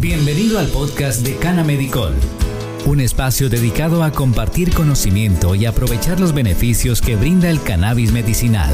Bienvenido al podcast de Cana Medicol, un espacio dedicado a compartir conocimiento y aprovechar los beneficios que brinda el cannabis medicinal.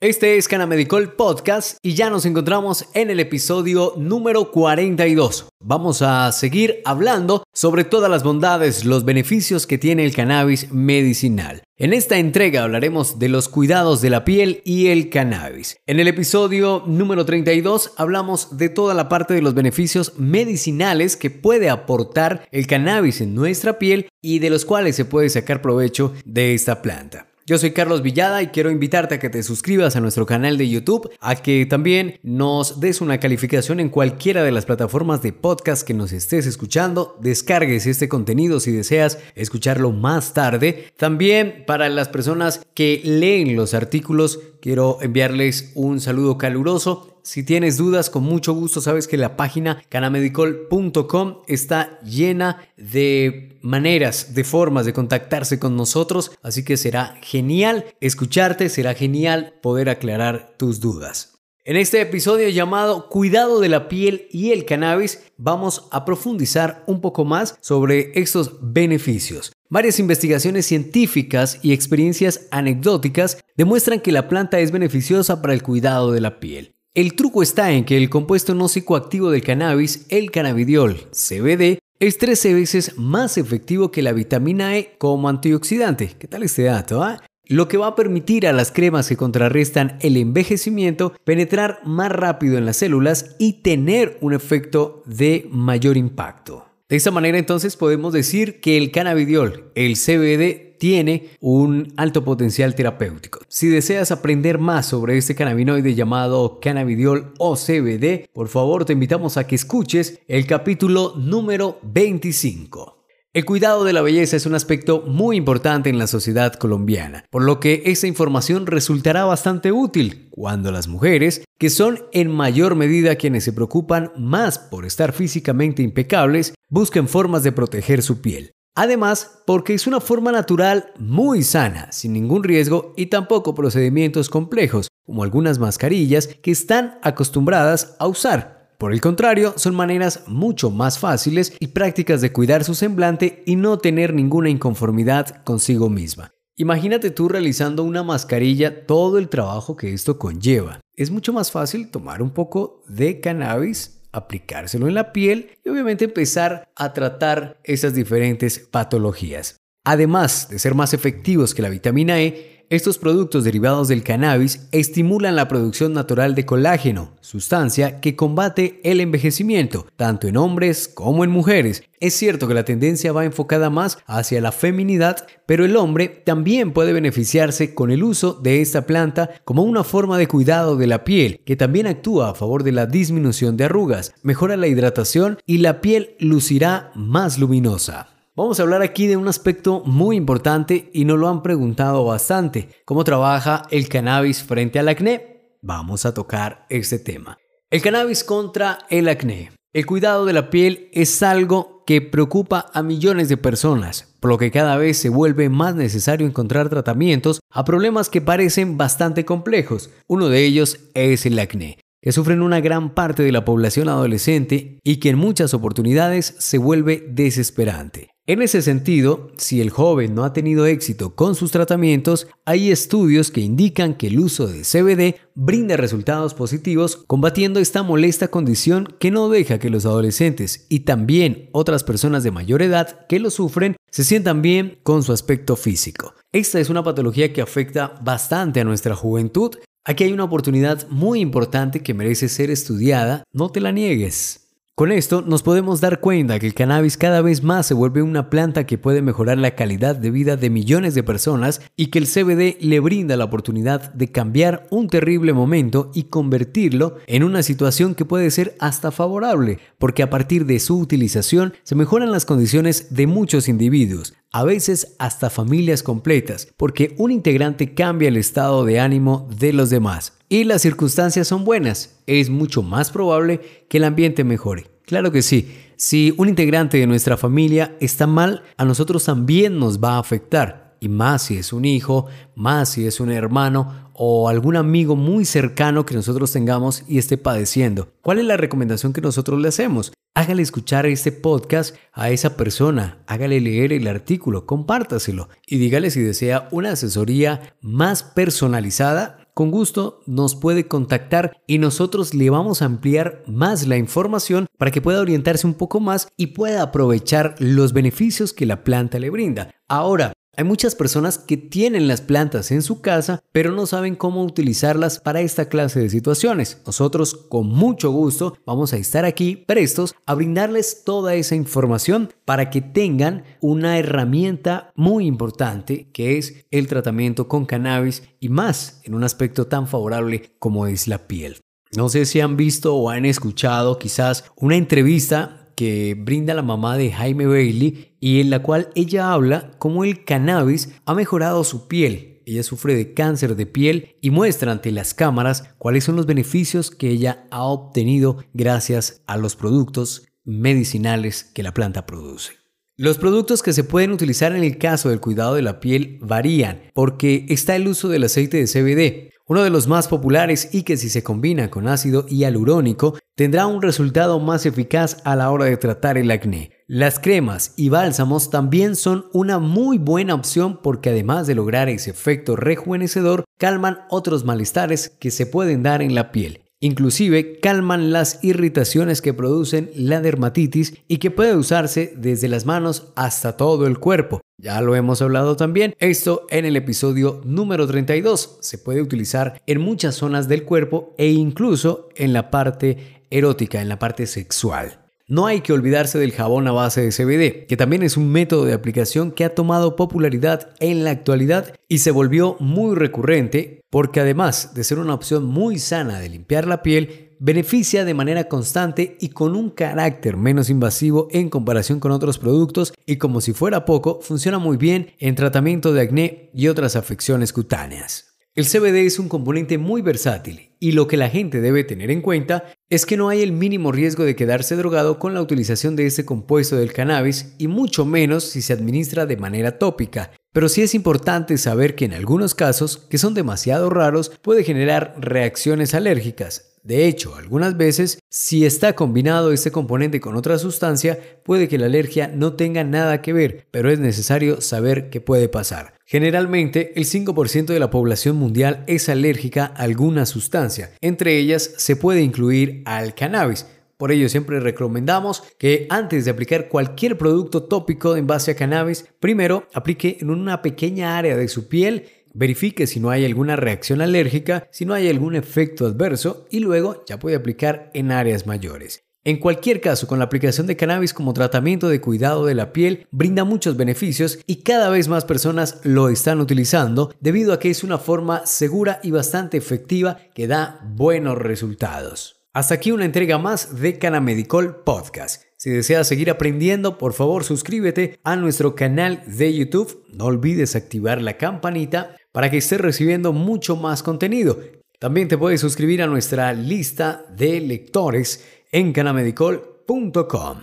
Este es Canamedicol Podcast y ya nos encontramos en el episodio número 42. Vamos a seguir hablando sobre todas las bondades, los beneficios que tiene el cannabis medicinal. En esta entrega hablaremos de los cuidados de la piel y el cannabis. En el episodio número 32 hablamos de toda la parte de los beneficios medicinales que puede aportar el cannabis en nuestra piel y de los cuales se puede sacar provecho de esta planta. Yo soy Carlos Villada y quiero invitarte a que te suscribas a nuestro canal de YouTube, a que también nos des una calificación en cualquiera de las plataformas de podcast que nos estés escuchando, descargues este contenido si deseas escucharlo más tarde. También para las personas que leen los artículos, quiero enviarles un saludo caluroso si tienes dudas, con mucho gusto sabes que la página canamedicol.com está llena de maneras, de formas de contactarse con nosotros, así que será genial escucharte, será genial poder aclarar tus dudas. En este episodio llamado Cuidado de la piel y el cannabis vamos a profundizar un poco más sobre estos beneficios. Varias investigaciones científicas y experiencias anecdóticas demuestran que la planta es beneficiosa para el cuidado de la piel. El truco está en que el compuesto no psicoactivo del cannabis, el cannabidiol, CBD, es 13 veces más efectivo que la vitamina E como antioxidante. ¿Qué tal este dato? Ah? Lo que va a permitir a las cremas que contrarrestan el envejecimiento penetrar más rápido en las células y tener un efecto de mayor impacto. De esta manera entonces podemos decir que el cannabidiol, el CBD, tiene un alto potencial terapéutico. Si deseas aprender más sobre este cannabinoide llamado cannabidiol o CBD, por favor te invitamos a que escuches el capítulo número 25. El cuidado de la belleza es un aspecto muy importante en la sociedad colombiana, por lo que esta información resultará bastante útil cuando las mujeres, que son en mayor medida quienes se preocupan más por estar físicamente impecables, busquen formas de proteger su piel. Además, porque es una forma natural muy sana, sin ningún riesgo y tampoco procedimientos complejos, como algunas mascarillas que están acostumbradas a usar. Por el contrario, son maneras mucho más fáciles y prácticas de cuidar su semblante y no tener ninguna inconformidad consigo misma. Imagínate tú realizando una mascarilla todo el trabajo que esto conlleva. Es mucho más fácil tomar un poco de cannabis aplicárselo en la piel y obviamente empezar a tratar esas diferentes patologías. Además de ser más efectivos que la vitamina E, estos productos derivados del cannabis estimulan la producción natural de colágeno, sustancia que combate el envejecimiento, tanto en hombres como en mujeres. Es cierto que la tendencia va enfocada más hacia la feminidad, pero el hombre también puede beneficiarse con el uso de esta planta como una forma de cuidado de la piel, que también actúa a favor de la disminución de arrugas, mejora la hidratación y la piel lucirá más luminosa. Vamos a hablar aquí de un aspecto muy importante y nos lo han preguntado bastante. ¿Cómo trabaja el cannabis frente al acné? Vamos a tocar este tema. El cannabis contra el acné. El cuidado de la piel es algo que preocupa a millones de personas, por lo que cada vez se vuelve más necesario encontrar tratamientos a problemas que parecen bastante complejos. Uno de ellos es el acné que sufren una gran parte de la población adolescente y que en muchas oportunidades se vuelve desesperante. En ese sentido, si el joven no ha tenido éxito con sus tratamientos, hay estudios que indican que el uso de CBD brinda resultados positivos combatiendo esta molesta condición que no deja que los adolescentes y también otras personas de mayor edad que lo sufren se sientan bien con su aspecto físico. Esta es una patología que afecta bastante a nuestra juventud. Aquí hay una oportunidad muy importante que merece ser estudiada, no te la niegues. Con esto nos podemos dar cuenta que el cannabis cada vez más se vuelve una planta que puede mejorar la calidad de vida de millones de personas y que el CBD le brinda la oportunidad de cambiar un terrible momento y convertirlo en una situación que puede ser hasta favorable, porque a partir de su utilización se mejoran las condiciones de muchos individuos, a veces hasta familias completas, porque un integrante cambia el estado de ánimo de los demás. Y las circunstancias son buenas, es mucho más probable que el ambiente mejore. Claro que sí, si un integrante de nuestra familia está mal, a nosotros también nos va a afectar. y más si es un hijo, más si es un hermano o algún amigo muy cercano que nosotros tengamos y esté padeciendo. ¿Cuál es la recomendación que nosotros le hacemos? Hágale escuchar este podcast a esa persona, hágale leer el artículo, compártaselo y dígale si desea una asesoría más personalizada con gusto nos puede contactar y nosotros le vamos a ampliar más la información para que pueda orientarse un poco más y pueda aprovechar los beneficios que la planta le brinda. Ahora, hay muchas personas que tienen las plantas en su casa, pero no saben cómo utilizarlas para esta clase de situaciones. Nosotros, con mucho gusto, vamos a estar aquí prestos a brindarles toda esa información para que tengan una herramienta muy importante que es el tratamiento con cannabis y más en un aspecto tan favorable como es la piel. No sé si han visto o han escuchado quizás una entrevista que brinda la mamá de Jaime Bailey y en la cual ella habla cómo el cannabis ha mejorado su piel. Ella sufre de cáncer de piel y muestra ante las cámaras cuáles son los beneficios que ella ha obtenido gracias a los productos medicinales que la planta produce. Los productos que se pueden utilizar en el caso del cuidado de la piel varían porque está el uso del aceite de CBD, uno de los más populares y que si se combina con ácido hialurónico tendrá un resultado más eficaz a la hora de tratar el acné. Las cremas y bálsamos también son una muy buena opción porque además de lograr ese efecto rejuvenecedor, calman otros malestares que se pueden dar en la piel. Inclusive calman las irritaciones que producen la dermatitis y que puede usarse desde las manos hasta todo el cuerpo. Ya lo hemos hablado también, esto en el episodio número 32. Se puede utilizar en muchas zonas del cuerpo e incluso en la parte erótica, en la parte sexual. No hay que olvidarse del jabón a base de CBD, que también es un método de aplicación que ha tomado popularidad en la actualidad y se volvió muy recurrente porque además de ser una opción muy sana de limpiar la piel, beneficia de manera constante y con un carácter menos invasivo en comparación con otros productos y como si fuera poco, funciona muy bien en tratamiento de acné y otras afecciones cutáneas. El CBD es un componente muy versátil y lo que la gente debe tener en cuenta es que no hay el mínimo riesgo de quedarse drogado con la utilización de este compuesto del cannabis y mucho menos si se administra de manera tópica. Pero sí es importante saber que en algunos casos, que son demasiado raros, puede generar reacciones alérgicas, de hecho, algunas veces, si está combinado este componente con otra sustancia, puede que la alergia no tenga nada que ver, pero es necesario saber qué puede pasar. Generalmente, el 5% de la población mundial es alérgica a alguna sustancia. Entre ellas se puede incluir al cannabis. Por ello siempre recomendamos que antes de aplicar cualquier producto tópico en base a cannabis, primero aplique en una pequeña área de su piel verifique si no hay alguna reacción alérgica, si no hay algún efecto adverso y luego ya puede aplicar en áreas mayores. En cualquier caso, con la aplicación de cannabis como tratamiento de cuidado de la piel, brinda muchos beneficios y cada vez más personas lo están utilizando debido a que es una forma segura y bastante efectiva que da buenos resultados. Hasta aquí una entrega más de Canamedicol Podcast. Si deseas seguir aprendiendo, por favor suscríbete a nuestro canal de YouTube. No olvides activar la campanita para que estés recibiendo mucho más contenido. También te puedes suscribir a nuestra lista de lectores en canamedicol.com.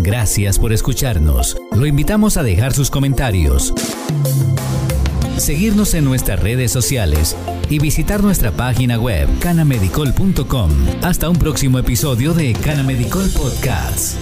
Gracias por escucharnos. Lo invitamos a dejar sus comentarios, seguirnos en nuestras redes sociales y visitar nuestra página web canamedicol.com. Hasta un próximo episodio de Canamedicol Podcast.